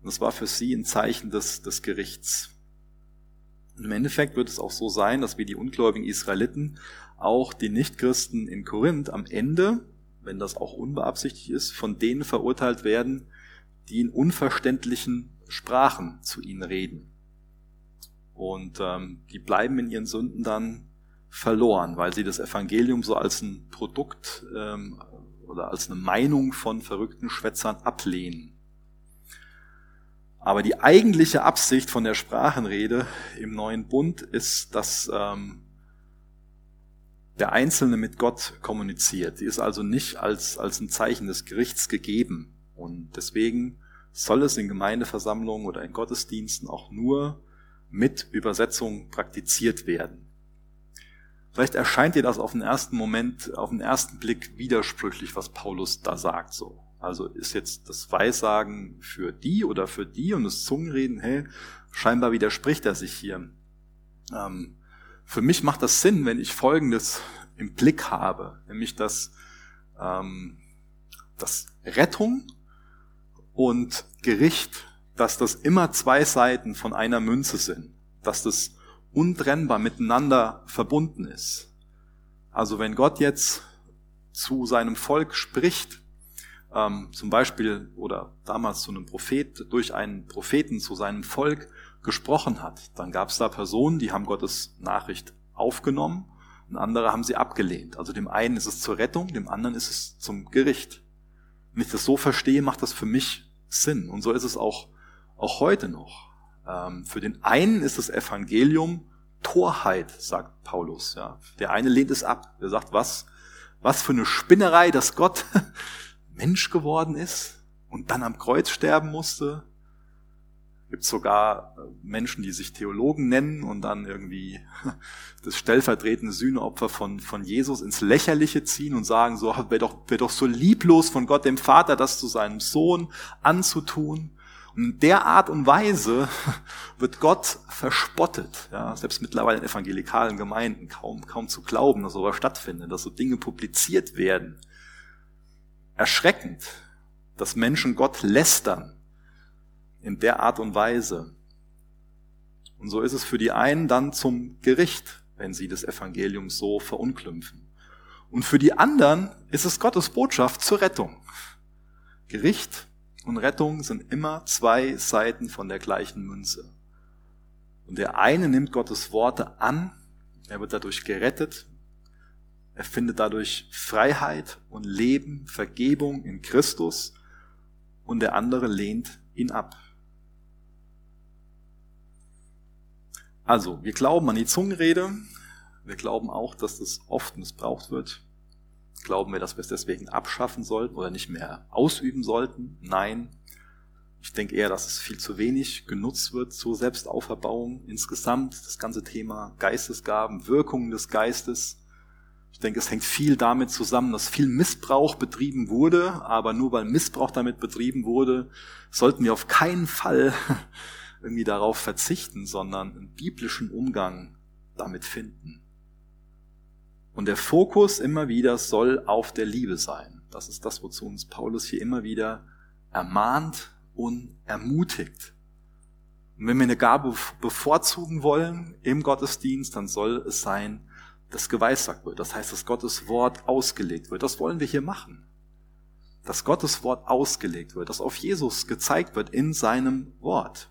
Und das war für sie ein Zeichen des, des Gerichts. Und Im Endeffekt wird es auch so sein, dass wie die ungläubigen Israeliten auch die Nichtchristen in Korinth am Ende, wenn das auch unbeabsichtigt ist, von denen verurteilt werden, die in unverständlichen Sprachen zu ihnen reden. Und ähm, die bleiben in ihren Sünden dann verloren, weil sie das Evangelium so als ein Produkt ähm, oder als eine Meinung von verrückten Schwätzern ablehnen. Aber die eigentliche Absicht von der Sprachenrede im neuen Bund ist, dass ähm, der Einzelne mit Gott kommuniziert. Die ist also nicht als, als ein Zeichen des Gerichts gegeben. Und deswegen soll es in Gemeindeversammlungen oder in Gottesdiensten auch nur mit Übersetzung praktiziert werden. Vielleicht erscheint dir das auf den ersten Moment, auf den ersten Blick widersprüchlich, was Paulus da sagt, so. Also ist jetzt das Weissagen für die oder für die und das Zungenreden, hey, scheinbar widerspricht er sich hier. Ähm, für mich macht das Sinn, wenn ich Folgendes im Blick habe, nämlich dass, ähm, dass Rettung und Gericht, dass das immer zwei Seiten von einer Münze sind, dass das untrennbar miteinander verbunden ist. Also wenn Gott jetzt zu seinem Volk spricht, ähm, zum Beispiel oder damals zu einem Prophet, durch einen Propheten zu seinem Volk gesprochen hat, dann gab es da Personen, die haben Gottes Nachricht aufgenommen und andere haben sie abgelehnt. Also dem einen ist es zur Rettung, dem anderen ist es zum Gericht. Wenn ich das so verstehe, macht das für mich Sinn. Und so ist es auch, auch heute noch. Ähm, für den einen ist das Evangelium Torheit, sagt Paulus. Ja. Der eine lehnt es ab. Er sagt, was, was für eine Spinnerei, dass Gott Mensch geworden ist und dann am Kreuz sterben musste. Gibt sogar äh, Menschen, die sich Theologen nennen und dann irgendwie das stellvertretende Sühneopfer von, von Jesus ins Lächerliche ziehen und sagen so, wäre doch, wär doch so lieblos von Gott dem Vater, das zu seinem Sohn anzutun. Und in der Art und Weise wird Gott verspottet. Ja, selbst mittlerweile in evangelikalen Gemeinden kaum, kaum zu glauben, dass sowas stattfindet, dass so Dinge publiziert werden. Erschreckend, dass Menschen Gott lästern in der Art und Weise. Und so ist es für die einen dann zum Gericht, wenn sie das Evangelium so verunklümpfen. Und für die anderen ist es Gottes Botschaft zur Rettung. Gericht und Rettung sind immer zwei Seiten von der gleichen Münze. Und der eine nimmt Gottes Worte an, er wird dadurch gerettet, er findet dadurch Freiheit und Leben, Vergebung in Christus und der andere lehnt ihn ab. Also, wir glauben an die Zungenrede, wir glauben auch, dass das oft missbraucht wird, Glauben wir, dass wir es deswegen abschaffen sollten oder nicht mehr ausüben sollten? Nein. Ich denke eher, dass es viel zu wenig genutzt wird zur Selbstauferbauung. Insgesamt das ganze Thema Geistesgaben, Wirkungen des Geistes. Ich denke, es hängt viel damit zusammen, dass viel Missbrauch betrieben wurde, aber nur weil Missbrauch damit betrieben wurde, sollten wir auf keinen Fall irgendwie darauf verzichten, sondern einen biblischen Umgang damit finden. Und der Fokus immer wieder soll auf der Liebe sein. Das ist das, wozu uns Paulus hier immer wieder ermahnt und ermutigt. Und wenn wir eine Gabe bevorzugen wollen im Gottesdienst, dann soll es sein, dass geweissagt wird. Das heißt, dass Gottes Wort ausgelegt wird. Das wollen wir hier machen. Dass Gottes Wort ausgelegt wird, dass auf Jesus gezeigt wird in seinem Wort.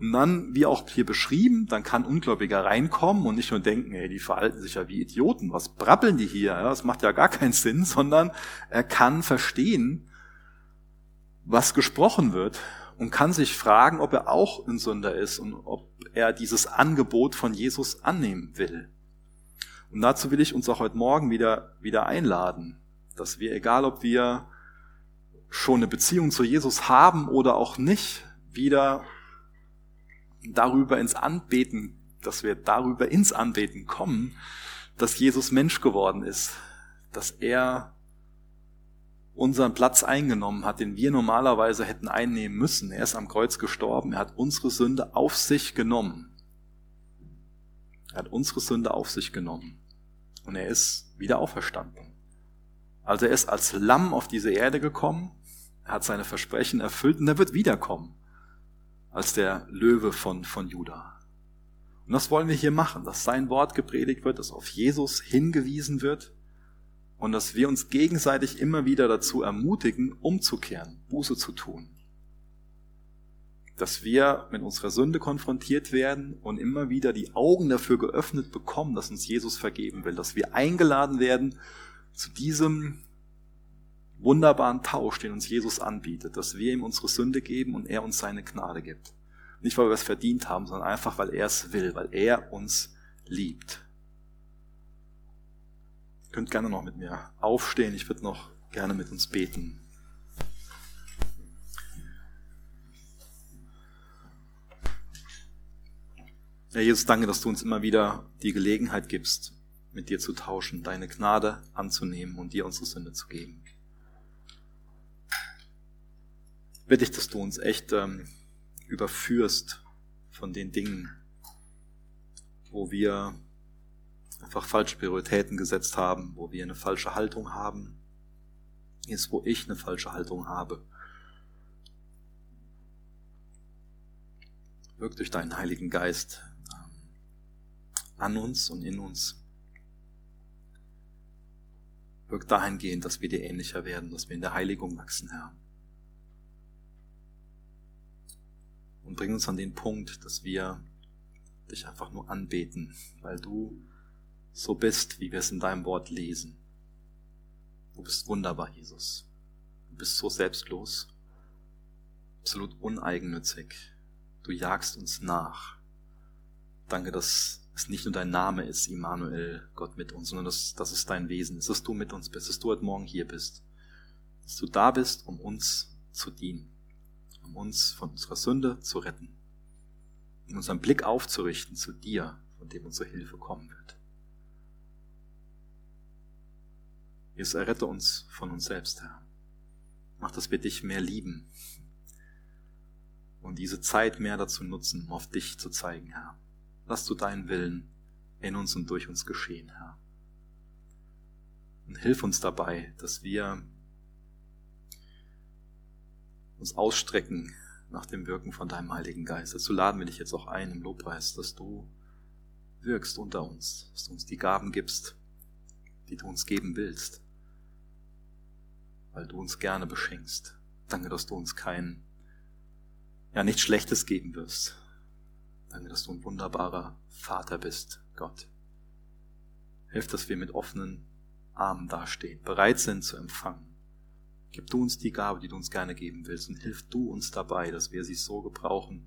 Und dann, wie auch hier beschrieben, dann kann Ungläubiger reinkommen und nicht nur denken, ey, die verhalten sich ja wie Idioten, was brabbeln die hier? Ja, das macht ja gar keinen Sinn, sondern er kann verstehen, was gesprochen wird und kann sich fragen, ob er auch ein Sünder ist und ob er dieses Angebot von Jesus annehmen will. Und dazu will ich uns auch heute Morgen wieder, wieder einladen, dass wir, egal ob wir schon eine Beziehung zu Jesus haben oder auch nicht, wieder darüber ins Anbeten, dass wir darüber ins Anbeten kommen, dass Jesus Mensch geworden ist, dass er unseren Platz eingenommen hat, den wir normalerweise hätten einnehmen müssen. Er ist am Kreuz gestorben, er hat unsere Sünde auf sich genommen. Er hat unsere Sünde auf sich genommen und er ist wieder auferstanden. Also er ist als Lamm auf diese Erde gekommen, er hat seine Versprechen erfüllt und er wird wiederkommen als der Löwe von, von Juda. Und das wollen wir hier machen, dass sein Wort gepredigt wird, dass auf Jesus hingewiesen wird und dass wir uns gegenseitig immer wieder dazu ermutigen, umzukehren, Buße zu tun. Dass wir mit unserer Sünde konfrontiert werden und immer wieder die Augen dafür geöffnet bekommen, dass uns Jesus vergeben will, dass wir eingeladen werden zu diesem wunderbaren Tausch, den uns Jesus anbietet, dass wir ihm unsere Sünde geben und er uns seine Gnade gibt. Nicht, weil wir es verdient haben, sondern einfach, weil er es will, weil er uns liebt. Ihr könnt gerne noch mit mir aufstehen. Ich würde noch gerne mit uns beten. Herr Jesus, danke, dass du uns immer wieder die Gelegenheit gibst, mit dir zu tauschen, deine Gnade anzunehmen und dir unsere Sünde zu geben. Bitte ich, dass du uns echt ähm, überführst von den Dingen, wo wir einfach falsche Prioritäten gesetzt haben, wo wir eine falsche Haltung haben, ist, wo ich eine falsche Haltung habe. Wirk durch deinen Heiligen Geist ähm, an uns und in uns. Wirk dahingehend, dass wir dir ähnlicher werden, dass wir in der Heiligung wachsen, Herr. Und bring uns an den Punkt, dass wir dich einfach nur anbeten, weil du so bist, wie wir es in deinem Wort lesen. Du bist wunderbar, Jesus. Du bist so selbstlos, absolut uneigennützig. Du jagst uns nach. Danke, dass es nicht nur dein Name ist, Immanuel, Gott mit uns, sondern dass, dass es dein Wesen ist, dass du mit uns bist, dass du heute Morgen hier bist. Dass du da bist, um uns zu dienen, um uns von unserer Sünde zu retten, um unseren Blick aufzurichten zu dir, von dem unsere Hilfe kommen wird. Jesus, errette uns von uns selbst, Herr. Mach, dass wir dich mehr lieben, und diese Zeit mehr dazu nutzen, um auf dich zu zeigen, Herr. Lass du deinen Willen in uns und durch uns geschehen, Herr. Und hilf uns dabei, dass wir uns ausstrecken nach dem Wirken von deinem Heiligen Geist. Dazu laden wir dich jetzt auch ein im Lobpreis, dass du wirkst unter uns, dass du uns die Gaben gibst, die du uns geben willst, weil du uns gerne beschenkst. Danke, dass du uns kein ja nichts Schlechtes geben wirst. Danke, dass du ein wunderbarer Vater bist, Gott. Hilf, dass wir mit offenen Armen dastehen, bereit sind zu empfangen. Gib du uns die Gabe, die du uns gerne geben willst, und hilf du uns dabei, dass wir sie so gebrauchen,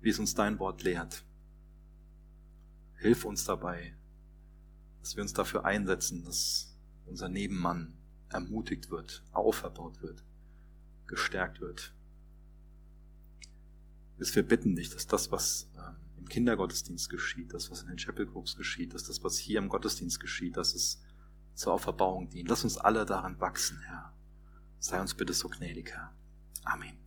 wie es uns dein Wort lehrt. Hilf uns dabei, dass wir uns dafür einsetzen, dass unser Nebenmann ermutigt wird, auferbaut wird, gestärkt wird, ist, wir bitten dich, dass das, was ähm, im Kindergottesdienst geschieht, das, was in den Chapel Groups geschieht, dass das, was hier im Gottesdienst geschieht, dass es zur Auferbauung dient. Lass uns alle daran wachsen, Herr. Sei uns bitte so gnädig, Herr. Amen.